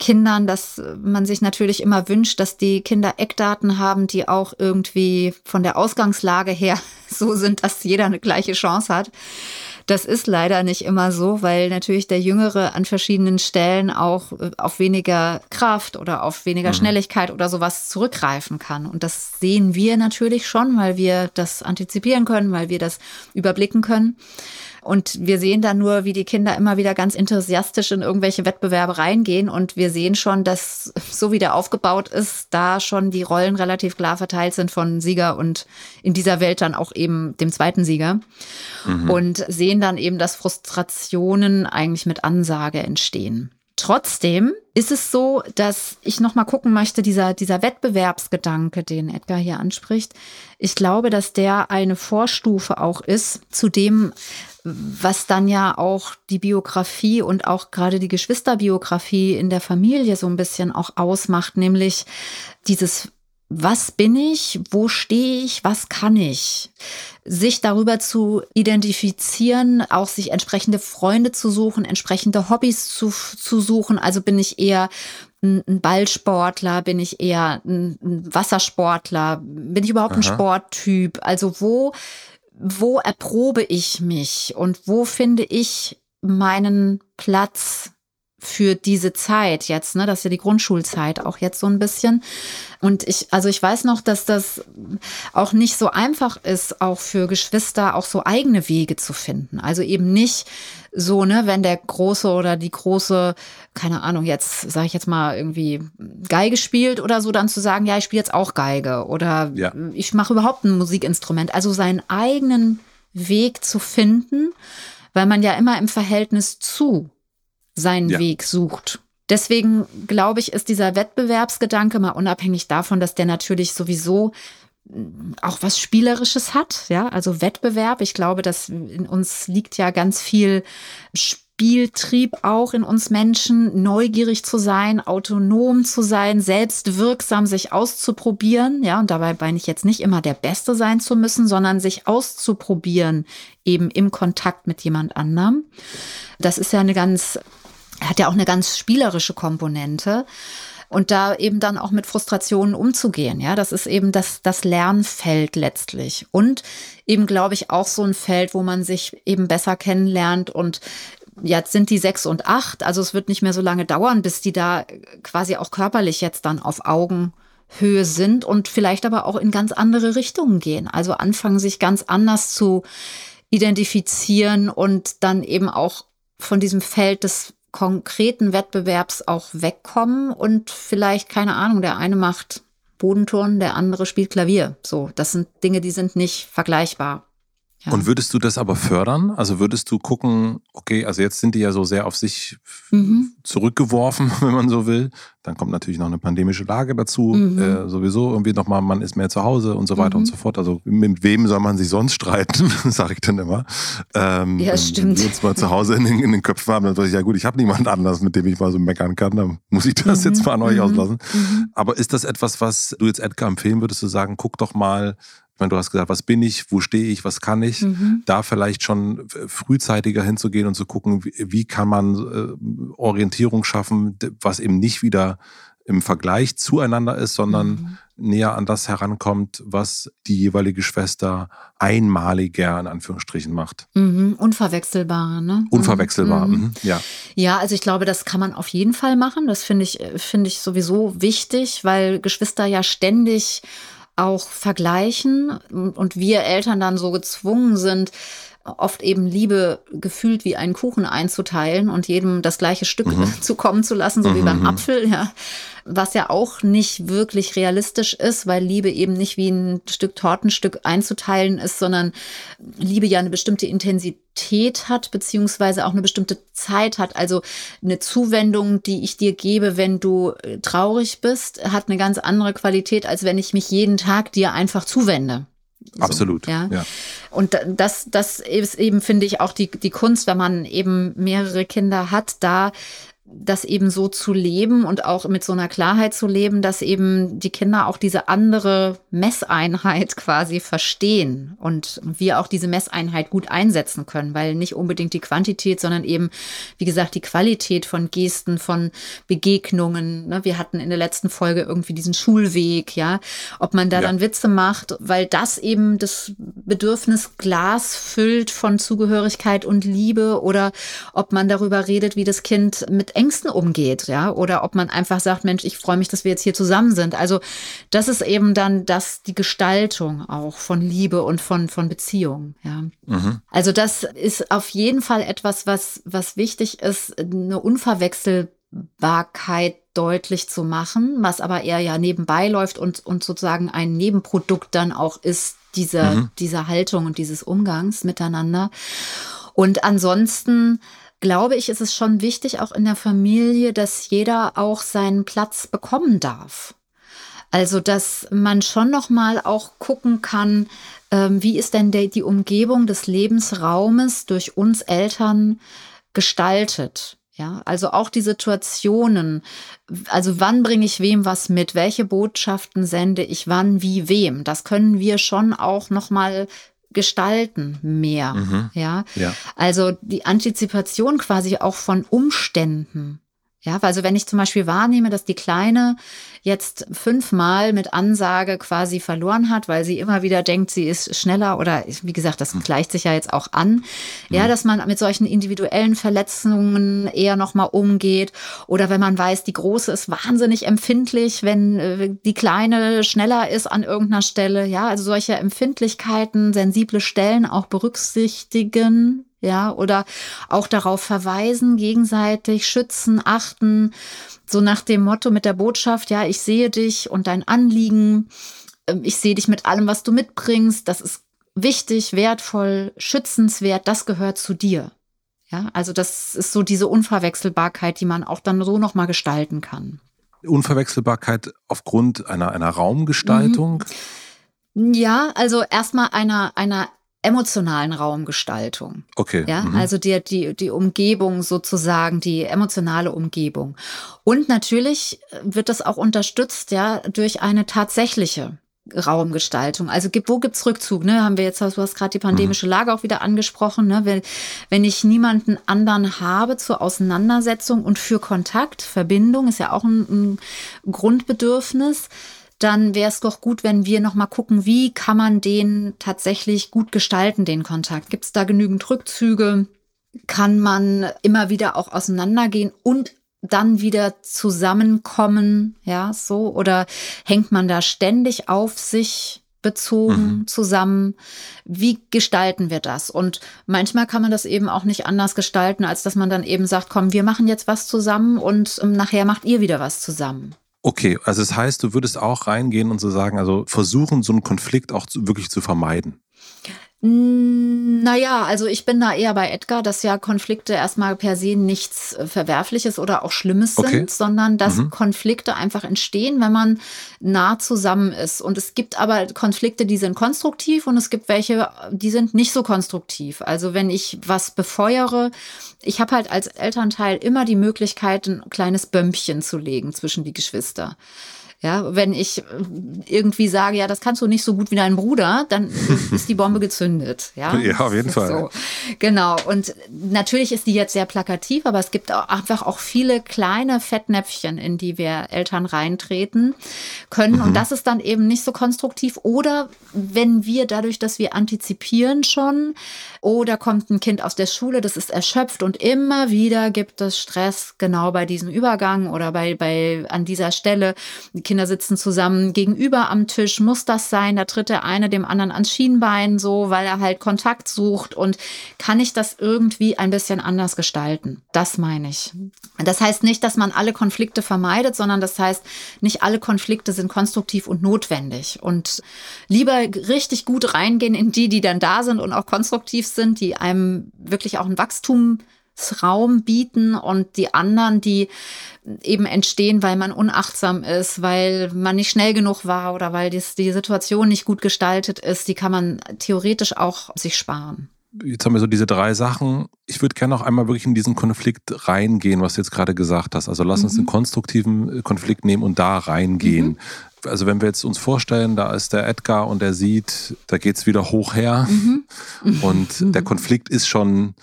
Kindern, dass man sich natürlich immer wünscht, dass die Kinder Eckdaten haben, die auch irgendwie von der Ausgangslage her so sind, dass jeder eine gleiche Chance hat. Das ist leider nicht immer so, weil natürlich der Jüngere an verschiedenen Stellen auch äh, auf weniger Kraft oder auf weniger mhm. Schnelligkeit oder sowas zurückgreifen kann. Und das sehen wir natürlich schon, weil wir das antizipieren können, weil wir das überblicken können. Und wir sehen dann nur, wie die Kinder immer wieder ganz enthusiastisch in irgendwelche Wettbewerbe reingehen. Und wir sehen schon, dass so wie der aufgebaut ist, da schon die Rollen relativ klar verteilt sind von Sieger und in dieser Welt dann auch eben dem zweiten Sieger. Mhm. Und sehen dann eben, dass Frustrationen eigentlich mit Ansage entstehen. Trotzdem ist es so, dass ich noch mal gucken möchte, dieser, dieser Wettbewerbsgedanke, den Edgar hier anspricht. Ich glaube, dass der eine Vorstufe auch ist zu dem, was dann ja auch die Biografie und auch gerade die Geschwisterbiografie in der Familie so ein bisschen auch ausmacht, nämlich dieses was bin ich, wo stehe ich, was kann ich? Sich darüber zu identifizieren, auch sich entsprechende Freunde zu suchen, entsprechende Hobbys zu, zu suchen. Also bin ich eher ein Ballsportler, bin ich eher ein Wassersportler, bin ich überhaupt Aha. ein Sporttyp? Also wo, wo erprobe ich mich und wo finde ich meinen Platz für diese Zeit jetzt, ne? Das ist ja die Grundschulzeit auch jetzt so ein bisschen. Und ich, also ich weiß noch, dass das auch nicht so einfach ist, auch für Geschwister auch so eigene Wege zu finden. Also eben nicht so, ne, wenn der Große oder die Große, keine Ahnung, jetzt sage ich jetzt mal irgendwie Geige spielt oder so, dann zu sagen, ja, ich spiele jetzt auch Geige oder ja. ich mache überhaupt ein Musikinstrument. Also seinen eigenen Weg zu finden, weil man ja immer im Verhältnis zu seinen ja. Weg sucht. Deswegen glaube ich, ist dieser Wettbewerbsgedanke mal unabhängig davon, dass der natürlich sowieso mm, auch was Spielerisches hat, ja, also Wettbewerb. Ich glaube, dass in uns liegt ja ganz viel Spieltrieb auch in uns Menschen, neugierig zu sein, autonom zu sein, selbstwirksam sich auszuprobieren, ja, und dabei meine ich jetzt nicht immer der Beste sein zu müssen, sondern sich auszuprobieren, eben im Kontakt mit jemand anderem. Das ist ja eine ganz hat ja auch eine ganz spielerische Komponente. Und da eben dann auch mit Frustrationen umzugehen. Ja, das ist eben das, das Lernfeld letztlich. Und eben, glaube ich, auch so ein Feld, wo man sich eben besser kennenlernt und jetzt sind die sechs und acht, also es wird nicht mehr so lange dauern, bis die da quasi auch körperlich jetzt dann auf Augenhöhe sind und vielleicht aber auch in ganz andere Richtungen gehen. Also anfangen, sich ganz anders zu identifizieren und dann eben auch von diesem Feld des konkreten Wettbewerbs auch wegkommen und vielleicht, keine Ahnung, der eine macht Bodenturnen, der andere spielt Klavier. So, das sind Dinge, die sind nicht vergleichbar. Ja. Und würdest du das aber fördern? Also würdest du gucken, okay, also jetzt sind die ja so sehr auf sich mhm. zurückgeworfen, wenn man so will. Dann kommt natürlich noch eine pandemische Lage dazu. Mhm. Äh, sowieso irgendwie nochmal, man ist mehr zu Hause und so weiter mhm. und so fort. Also mit wem soll man sich sonst streiten, sage ich dann immer. Ähm, ja, stimmt. Wenn wir uns mal zu Hause in den, in den Köpfen haben, dann sage ich, ja gut, ich habe niemand anders, mit dem ich mal so meckern kann. Dann muss ich das jetzt mhm. mal an euch mhm. auslassen. Mhm. Aber ist das etwas, was du jetzt Edgar empfehlen würdest, zu sagen, guck doch mal, ich meine, du hast gesagt, was bin ich, wo stehe ich, was kann ich? Mhm. Da vielleicht schon frühzeitiger hinzugehen und zu gucken, wie, wie kann man äh, Orientierung schaffen, was eben nicht wieder im Vergleich zueinander ist, sondern mhm. näher an das herankommt, was die jeweilige Schwester einmaliger in Anführungsstrichen macht. Mhm. Unverwechselbar, ne? Unverwechselbar, mhm. mhm. ja. Ja, also ich glaube, das kann man auf jeden Fall machen. Das finde ich, finde ich sowieso wichtig, weil Geschwister ja ständig auch vergleichen und wir Eltern dann so gezwungen sind, oft eben Liebe gefühlt wie einen Kuchen einzuteilen und jedem das gleiche Stück mhm. zukommen zu lassen, so mhm. wie beim mhm. Apfel, ja. Was ja auch nicht wirklich realistisch ist, weil Liebe eben nicht wie ein Stück Tortenstück einzuteilen ist, sondern Liebe ja eine bestimmte Intensität hat, beziehungsweise auch eine bestimmte Zeit hat. Also eine Zuwendung, die ich dir gebe, wenn du äh, traurig bist, hat eine ganz andere Qualität, als wenn ich mich jeden Tag dir einfach zuwende. So, Absolut. Ja. ja. Und das, das ist eben, finde ich, auch die, die Kunst, wenn man eben mehrere Kinder hat, da das eben so zu leben und auch mit so einer Klarheit zu leben, dass eben die Kinder auch diese andere Messeinheit quasi verstehen und wir auch diese Messeinheit gut einsetzen können, weil nicht unbedingt die Quantität, sondern eben, wie gesagt, die Qualität von Gesten, von Begegnungen. Ne? Wir hatten in der letzten Folge irgendwie diesen Schulweg, ja, ob man da ja. dann Witze macht, weil das eben das Bedürfnis Glas füllt von Zugehörigkeit und Liebe oder ob man darüber redet, wie das Kind mit Ängsten umgeht, ja, oder ob man einfach sagt, Mensch, ich freue mich, dass wir jetzt hier zusammen sind. Also das ist eben dann das, die Gestaltung auch von Liebe und von, von Beziehung, ja. Mhm. Also das ist auf jeden Fall etwas, was, was wichtig ist, eine Unverwechselbarkeit deutlich zu machen, was aber eher ja nebenbei läuft und, und sozusagen ein Nebenprodukt dann auch ist dieser, mhm. dieser Haltung und dieses Umgangs miteinander. Und ansonsten glaube ich, ist es schon wichtig, auch in der Familie, dass jeder auch seinen Platz bekommen darf. Also, dass man schon noch mal auch gucken kann, ähm, wie ist denn die Umgebung des Lebensraumes durch uns Eltern gestaltet? Ja, also auch die Situationen. Also wann bringe ich wem was mit? Welche Botschaften sende ich wann, wie, wem? Das können wir schon auch noch mal gestalten mehr. Mhm. Ja? ja, also die Antizipation quasi auch von Umständen. Ja, also wenn ich zum Beispiel wahrnehme, dass die Kleine jetzt fünfmal mit Ansage quasi verloren hat, weil sie immer wieder denkt, sie ist schneller oder wie gesagt, das hm. gleicht sich ja jetzt auch an. Ja, hm. dass man mit solchen individuellen Verletzungen eher nochmal umgeht oder wenn man weiß, die Große ist wahnsinnig empfindlich, wenn äh, die Kleine schneller ist an irgendeiner Stelle. Ja, also solche Empfindlichkeiten, sensible Stellen auch berücksichtigen, ja, oder auch darauf verweisen, gegenseitig schützen, achten, so nach dem Motto mit der Botschaft, ja, ich sehe dich und dein Anliegen, ähm, ich sehe dich mit allem, was du mitbringst, das ist wichtig, wertvoll, schützenswert, das gehört zu dir. Ja, also das ist so diese Unverwechselbarkeit, die man auch dann so nochmal gestalten kann. Unverwechselbarkeit aufgrund einer, einer Raumgestaltung? Mhm. Ja, also erstmal einer, einer emotionalen Raumgestaltung. Okay. Ja, mhm. also die, die, die Umgebung sozusagen, die emotionale Umgebung. Und natürlich wird das auch unterstützt, ja, durch eine tatsächliche Raumgestaltung. Also wo gibt's Rückzug? Ne? Haben wir jetzt, du hast gerade die pandemische mhm. Lage auch wieder angesprochen. Ne? Wenn, wenn ich niemanden anderen habe zur Auseinandersetzung und für Kontakt, Verbindung ist ja auch ein, ein Grundbedürfnis, dann wäre es doch gut, wenn wir nochmal gucken, wie kann man den tatsächlich gut gestalten, den Kontakt. Gibt es da genügend Rückzüge? Kann man immer wieder auch auseinandergehen und dann wieder zusammenkommen, ja, so? Oder hängt man da ständig auf sich bezogen mhm. zusammen? Wie gestalten wir das? Und manchmal kann man das eben auch nicht anders gestalten, als dass man dann eben sagt, komm, wir machen jetzt was zusammen und ähm, nachher macht ihr wieder was zusammen. Okay, also das heißt, du würdest auch reingehen und so sagen, also versuchen, so einen Konflikt auch wirklich zu vermeiden. Naja, also ich bin da eher bei Edgar, dass ja Konflikte erstmal per se nichts äh, Verwerfliches oder auch Schlimmes sind, okay. sondern dass mhm. Konflikte einfach entstehen, wenn man nah zusammen ist. Und es gibt aber Konflikte, die sind konstruktiv und es gibt welche, die sind nicht so konstruktiv. Also wenn ich was befeuere, ich habe halt als Elternteil immer die Möglichkeit, ein kleines Bömpchen zu legen zwischen die Geschwister. Ja, wenn ich irgendwie sage, ja, das kannst du nicht so gut wie dein Bruder, dann ist die Bombe gezündet. Ja, ja auf jeden Fall. So. Genau. Und natürlich ist die jetzt sehr plakativ, aber es gibt auch einfach auch viele kleine Fettnäpfchen, in die wir Eltern reintreten können. Mhm. Und das ist dann eben nicht so konstruktiv. Oder wenn wir dadurch, dass wir antizipieren schon, oder kommt ein Kind aus der Schule, das ist erschöpft und immer wieder gibt es Stress genau bei diesem Übergang oder bei, bei an dieser Stelle. Kinder sitzen zusammen gegenüber am Tisch. Muss das sein? Da tritt der eine dem anderen ans Schienbein so, weil er halt Kontakt sucht. Und kann ich das irgendwie ein bisschen anders gestalten? Das meine ich. Das heißt nicht, dass man alle Konflikte vermeidet, sondern das heißt, nicht alle Konflikte sind konstruktiv und notwendig. Und lieber richtig gut reingehen in die, die dann da sind und auch konstruktiv sind, die einem wirklich auch ein Wachstum Raum bieten und die anderen, die eben entstehen, weil man unachtsam ist, weil man nicht schnell genug war oder weil die, die Situation nicht gut gestaltet ist, die kann man theoretisch auch sich sparen. jetzt haben wir so diese drei Sachen. Ich würde gerne noch einmal wirklich in diesen Konflikt reingehen, was du jetzt gerade gesagt hast. Also lass mhm. uns einen konstruktiven Konflikt nehmen und da reingehen. Mhm. Also wenn wir jetzt uns vorstellen, da ist der Edgar und er sieht, da geht es wieder hoch her mhm. und der mhm. Konflikt ist schon,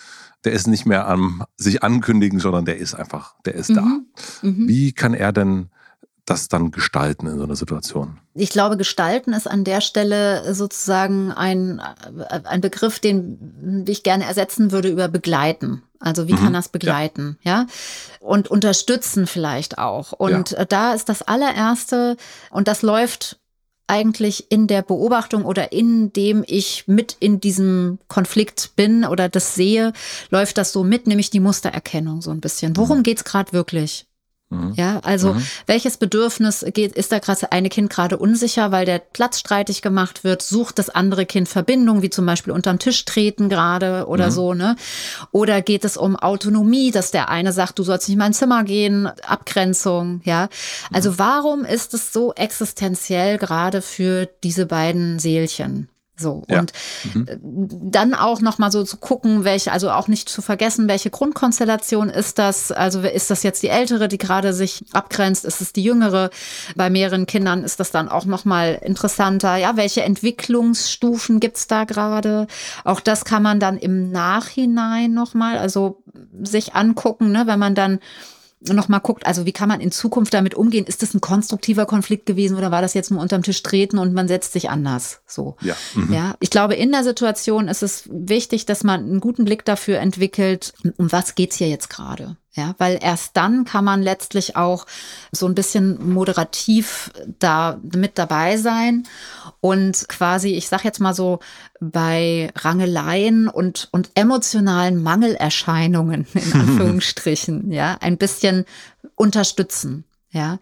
der ist nicht mehr am sich ankündigen, sondern der ist einfach, der ist da. Mhm. Mhm. Wie kann er denn das dann gestalten in so einer Situation? Ich glaube, gestalten ist an der Stelle sozusagen ein, ein Begriff, den ich gerne ersetzen würde über begleiten. Also wie mhm. kann das begleiten, ja. ja. Und unterstützen vielleicht auch. Und ja. da ist das allererste, und das läuft eigentlich in der Beobachtung oder in dem ich mit in diesem Konflikt bin oder das sehe, läuft das so mit, nämlich die Mustererkennung so ein bisschen. Worum mhm. geht's gerade wirklich? Mhm. Ja, also mhm. welches Bedürfnis geht, ist da gerade eine Kind gerade unsicher, weil der Platz streitig gemacht wird, sucht das andere Kind Verbindung, wie zum Beispiel unterm Tisch treten gerade oder mhm. so, ne? Oder geht es um Autonomie, dass der eine sagt, du sollst nicht in mein Zimmer gehen, Abgrenzung, ja? Also mhm. warum ist es so existenziell gerade für diese beiden Seelchen? So ja. und mhm. Äh, dann auch noch mal so zu gucken, welche, also auch nicht zu vergessen, welche Grundkonstellation ist das? Also ist das jetzt die ältere, die gerade sich abgrenzt? Ist es die jüngere? Bei mehreren Kindern ist das dann auch noch mal interessanter. Ja, welche Entwicklungsstufen gibt's da gerade? Auch das kann man dann im Nachhinein noch mal, also sich angucken, ne, wenn man dann noch mal guckt, also wie kann man in Zukunft damit umgehen? Ist das ein konstruktiver Konflikt gewesen oder war das jetzt nur unterm Tisch treten und man setzt sich anders? So. Ja. Mhm. ja. Ich glaube, in der Situation ist es wichtig, dass man einen guten Blick dafür entwickelt, um was geht's hier jetzt gerade? Ja, weil erst dann kann man letztlich auch so ein bisschen moderativ da mit dabei sein und quasi, ich sag jetzt mal so, bei Rangeleien und, und emotionalen Mangelerscheinungen, in Anführungsstrichen, ja, ein bisschen unterstützen. Ja,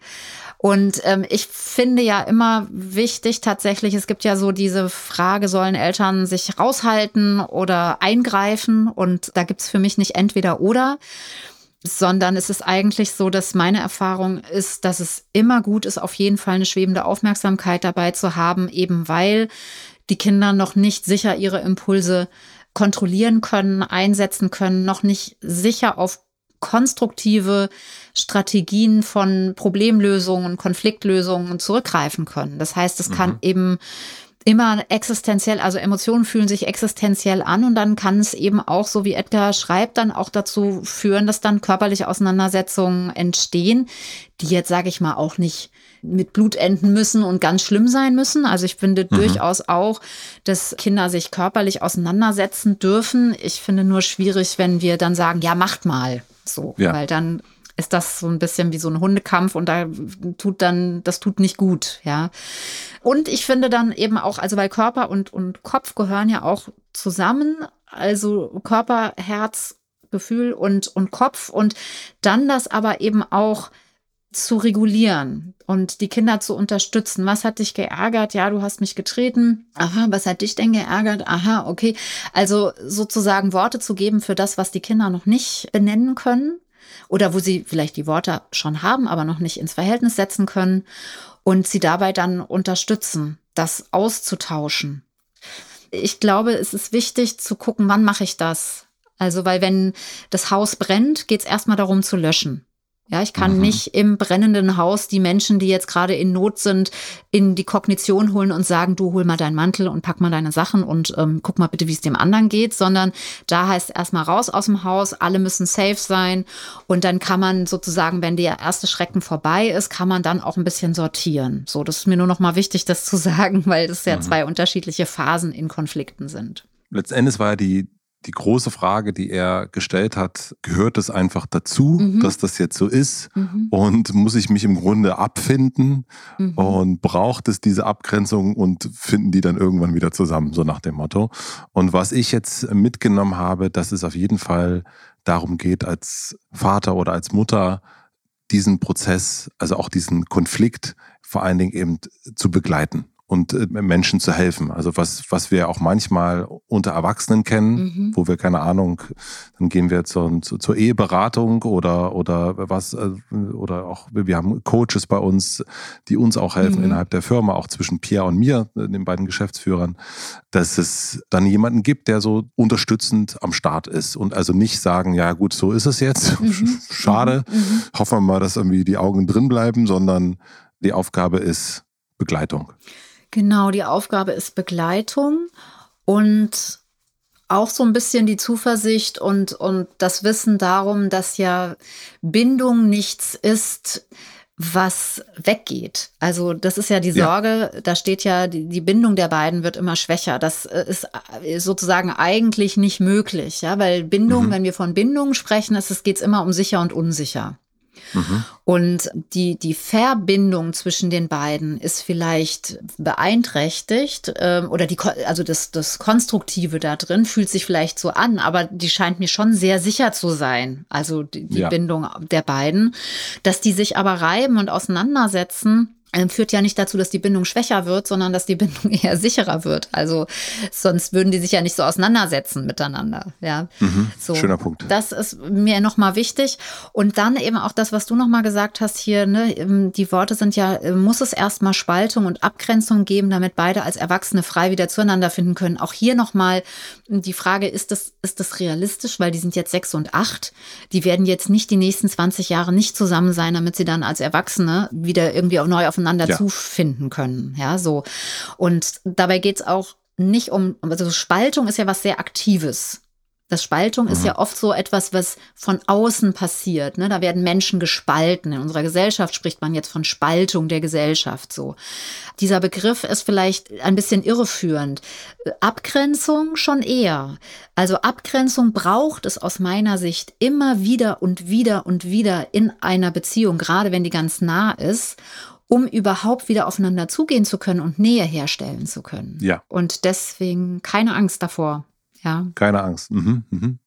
und ähm, ich finde ja immer wichtig tatsächlich, es gibt ja so diese Frage, sollen Eltern sich raushalten oder eingreifen? Und da gibt's für mich nicht entweder oder sondern es ist eigentlich so, dass meine Erfahrung ist, dass es immer gut ist, auf jeden Fall eine schwebende Aufmerksamkeit dabei zu haben, eben weil die Kinder noch nicht sicher ihre Impulse kontrollieren können, einsetzen können, noch nicht sicher auf konstruktive Strategien von Problemlösungen, Konfliktlösungen zurückgreifen können. Das heißt, es kann mhm. eben immer existenziell, also Emotionen fühlen sich existenziell an und dann kann es eben auch, so wie Edgar schreibt, dann auch dazu führen, dass dann körperliche Auseinandersetzungen entstehen, die jetzt, sage ich mal, auch nicht mit Blut enden müssen und ganz schlimm sein müssen. Also ich finde mhm. durchaus auch, dass Kinder sich körperlich auseinandersetzen dürfen. Ich finde nur schwierig, wenn wir dann sagen, ja, macht mal so, ja. weil dann ist das so ein bisschen wie so ein Hundekampf und da tut dann, das tut nicht gut, ja. Und ich finde dann eben auch, also weil Körper und, und Kopf gehören ja auch zusammen, also Körper, Herz, Gefühl und, und Kopf und dann das aber eben auch zu regulieren und die Kinder zu unterstützen. Was hat dich geärgert? Ja, du hast mich getreten. Aha, was hat dich denn geärgert? Aha, okay. Also sozusagen Worte zu geben für das, was die Kinder noch nicht benennen können oder wo sie vielleicht die Worte schon haben, aber noch nicht ins Verhältnis setzen können und sie dabei dann unterstützen, das auszutauschen. Ich glaube, es ist wichtig zu gucken, wann mache ich das? Also, weil wenn das Haus brennt, geht es erstmal darum zu löschen. Ja, ich kann mhm. nicht im brennenden Haus die Menschen, die jetzt gerade in Not sind, in die Kognition holen und sagen, du hol mal deinen Mantel und pack mal deine Sachen und ähm, guck mal bitte, wie es dem anderen geht, sondern da heißt erstmal raus aus dem Haus, alle müssen safe sein und dann kann man sozusagen, wenn der erste Schrecken vorbei ist, kann man dann auch ein bisschen sortieren. So, das ist mir nur noch mal wichtig, das zu sagen, weil das ja mhm. zwei unterschiedliche Phasen in Konflikten sind. Letztendlich war ja die die große Frage, die er gestellt hat, gehört es einfach dazu, mhm. dass das jetzt so ist? Mhm. Und muss ich mich im Grunde abfinden? Mhm. Und braucht es diese Abgrenzung und finden die dann irgendwann wieder zusammen, so nach dem Motto? Und was ich jetzt mitgenommen habe, dass es auf jeden Fall darum geht, als Vater oder als Mutter diesen Prozess, also auch diesen Konflikt vor allen Dingen eben zu begleiten und äh, Menschen zu helfen. Also was, was wir auch manchmal unter Erwachsenen kennen, mhm. wo wir keine Ahnung, dann gehen wir zur, zur Eheberatung oder, oder was, äh, oder auch, wir haben Coaches bei uns, die uns auch helfen mhm. innerhalb der Firma, auch zwischen Pierre und mir, äh, den beiden Geschäftsführern, dass es dann jemanden gibt, der so unterstützend am Start ist und also nicht sagen, ja gut, so ist es jetzt, mhm. schade, mhm. Mhm. hoffen wir mal, dass irgendwie die Augen drin bleiben, sondern die Aufgabe ist Begleitung. Genau, die Aufgabe ist Begleitung und auch so ein bisschen die Zuversicht und, und das Wissen darum, dass ja Bindung nichts ist, was weggeht. Also das ist ja die Sorge, ja. da steht ja, die, die, Bindung der beiden wird immer schwächer. Das ist äh, sozusagen eigentlich nicht möglich, ja, weil Bindung, mhm. wenn wir von Bindung sprechen, ist es geht's immer um sicher und unsicher. Mhm. Und die, die Verbindung zwischen den beiden ist vielleicht beeinträchtigt ähm, oder die, also das, das Konstruktive da drin fühlt sich vielleicht so an, aber die scheint mir schon sehr sicher zu sein. Also die, die ja. Bindung der beiden, dass die sich aber reiben und auseinandersetzen führt ja nicht dazu, dass die Bindung schwächer wird, sondern dass die Bindung eher sicherer wird. Also sonst würden die sich ja nicht so auseinandersetzen miteinander. Ja, mhm, so. schöner Punkt. Das ist mir nochmal wichtig. Und dann eben auch das, was du nochmal gesagt hast hier. Ne, ähm, die Worte sind ja, äh, muss es erstmal Spaltung und Abgrenzung geben, damit beide als Erwachsene frei wieder zueinander finden können. Auch hier nochmal die Frage, ist das, ist das realistisch? Weil die sind jetzt sechs und acht. Die werden jetzt nicht die nächsten 20 Jahre nicht zusammen sein, damit sie dann als Erwachsene wieder irgendwie auch neu auf aufeinander ja. zufinden können. Ja, so. Und dabei geht es auch nicht um, also Spaltung ist ja was sehr Aktives. Das Spaltung mhm. ist ja oft so etwas, was von außen passiert. Ne? Da werden Menschen gespalten. In unserer Gesellschaft spricht man jetzt von Spaltung der Gesellschaft. So, dieser Begriff ist vielleicht ein bisschen irreführend. Abgrenzung schon eher. Also Abgrenzung braucht es aus meiner Sicht immer wieder und wieder und wieder in einer Beziehung, gerade wenn die ganz nah ist um überhaupt wieder aufeinander zugehen zu können und Nähe herstellen zu können. Ja. Und deswegen keine Angst davor. Ja. Keine Angst. Mhm, mhm.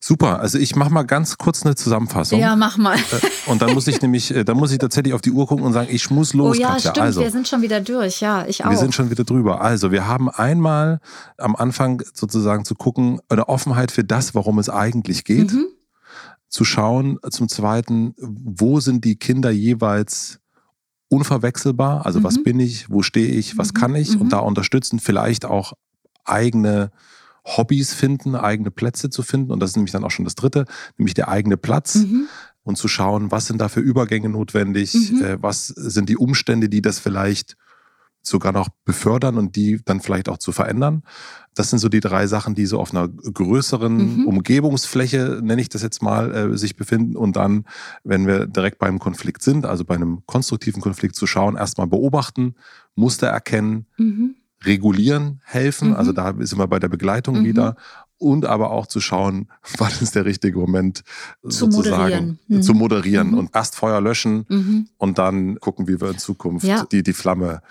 Super, also ich mache mal ganz kurz eine Zusammenfassung. Ja, mach mal. Äh, und dann muss ich nämlich, äh, dann muss ich tatsächlich auf die Uhr gucken und sagen, ich muss los, oh ja, Katja. Stimmt, also, wir sind schon wieder durch, ja, ich auch. Wir sind schon wieder drüber. Also, wir haben einmal am Anfang sozusagen zu gucken, eine Offenheit für das, worum es eigentlich geht. Mhm. Zu schauen, zum Zweiten, wo sind die Kinder jeweils unverwechselbar. Also mhm. was bin ich, wo stehe ich, was mhm. kann ich und mhm. da unterstützen, vielleicht auch eigene Hobbys finden, eigene Plätze zu finden. Und das ist nämlich dann auch schon das Dritte, nämlich der eigene Platz. Mhm. Und zu schauen, was sind da für Übergänge notwendig, mhm. äh, was sind die Umstände, die das vielleicht sogar noch befördern und die dann vielleicht auch zu verändern. Das sind so die drei Sachen, die so auf einer größeren mhm. Umgebungsfläche, nenne ich das jetzt mal, äh, sich befinden. Und dann, wenn wir direkt beim Konflikt sind, also bei einem konstruktiven Konflikt zu schauen, erstmal beobachten, Muster erkennen, mhm. regulieren, helfen. Mhm. Also da sind wir bei der Begleitung mhm. wieder und aber auch zu schauen, wann ist der richtige Moment zu sozusagen moderieren. Mhm. zu moderieren mhm. und erst Feuer löschen mhm. und dann gucken, wie wir in Zukunft ja. die, die Flamme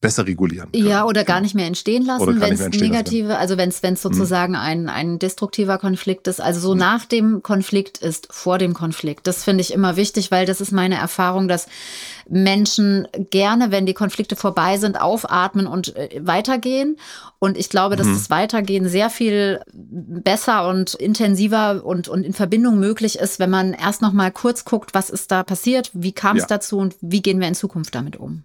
besser regulieren. Können. Ja, oder gar nicht mehr entstehen lassen, wenn es negative, lassen. also wenn es mhm. sozusagen mhm. ein, ein destruktiver Konflikt ist. Also so mhm. nach dem Konflikt ist vor dem Konflikt. Das finde ich immer wichtig, weil das ist meine Erfahrung, dass Menschen gerne, wenn die Konflikte vorbei sind, aufatmen und äh, weitergehen. Und ich glaube, dass mhm. das Weitergehen sehr viel besser und intensiver und, und in Verbindung möglich ist, wenn man erst noch mal kurz guckt, was ist da passiert, wie kam es ja. dazu und wie gehen wir in Zukunft damit um.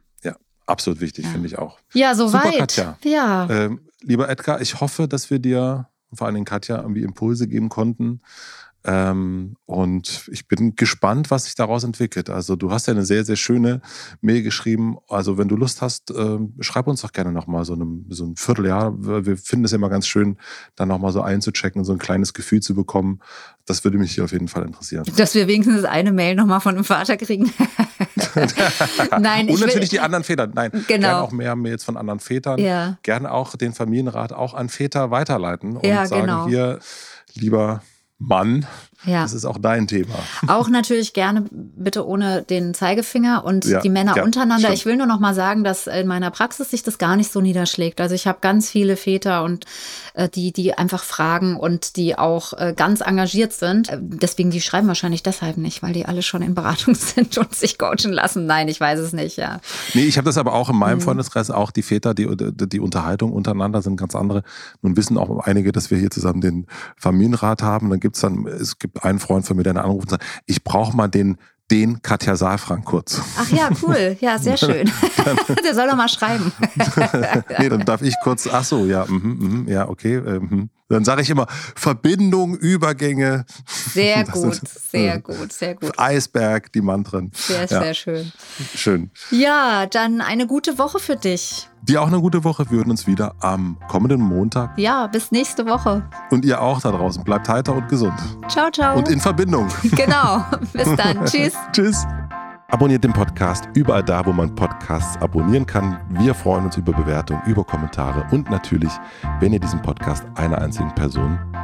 Absolut wichtig, ja. finde ich auch. Ja, soweit. Super, Katja. Ja. Ähm, lieber Edgar, ich hoffe, dass wir dir, vor allen Dingen Katja, irgendwie Impulse geben konnten. Ähm, und ich bin gespannt, was sich daraus entwickelt. Also du hast ja eine sehr, sehr schöne Mail geschrieben. Also wenn du Lust hast, äh, schreib uns doch gerne nochmal so, so ein Vierteljahr. Wir finden es immer ganz schön, dann nochmal so einzuchecken, so ein kleines Gefühl zu bekommen. Das würde mich hier auf jeden Fall interessieren. Dass wir wenigstens eine Mail nochmal von dem Vater kriegen. Nein, Und natürlich die anderen Väter. Nein, genau. gerne auch mehr Mails von anderen Vätern. Ja. Gerne auch den Familienrat auch an Väter weiterleiten und ja, sagen, genau. hier, lieber Mann, Ja. Das ist auch dein Thema. Auch natürlich gerne bitte ohne den Zeigefinger und Ja, die Männer ja, untereinander. stimmt. Ich will nur noch mal sagen, dass in meiner Praxis sich das gar nicht so niederschlägt. Also ich habe ganz viele Väter und äh, die, die einfach fragen und die auch äh, ganz engagiert sind. Äh, Deswegen, die schreiben wahrscheinlich deshalb nicht, weil die alle schon in Beratung sind und sich coachen lassen. Nein, ich weiß es nicht, ja. Nee, ich habe das aber auch in Mhm. meinem Freundeskreis, auch die Väter, die, die, die Unterhaltung untereinander sind ganz andere. Nun wissen auch einige, dass wir hier zusammen den Familienrat haben. Dann gibt's dann, es gibt einen Freund von mir, der anruft und sagt, ich brauche mal den, den Katja Saalfrank kurz. Ach ja, cool. Ja, sehr schön. Der soll doch mal schreiben. nee, dann darf ich kurz, ach so, ja, mhm, mhm, ja, okay. äh, mhm. Dann sage ich immer Verbindung, Übergänge. Sehr gut, sind- sehr gut, sehr gut. Eisberg, die Mantren. Sehr, Ja. sehr schön. Schön. Ja, dann eine gute Woche für dich. Dir auch eine gute Woche. Wir hören uns wieder am kommenden Montag. Ja, bis nächste Woche. Und ihr auch da draußen. Bleibt heiter und gesund. Ciao, ciao. Und in Verbindung. genau. Bis dann. Tschüss. Tschüss. Abonniert den Podcast überall da, wo man Podcasts abonnieren kann. Wir freuen uns über Bewertungen, über Kommentare und natürlich, wenn ihr diesen Podcast einer einzigen Person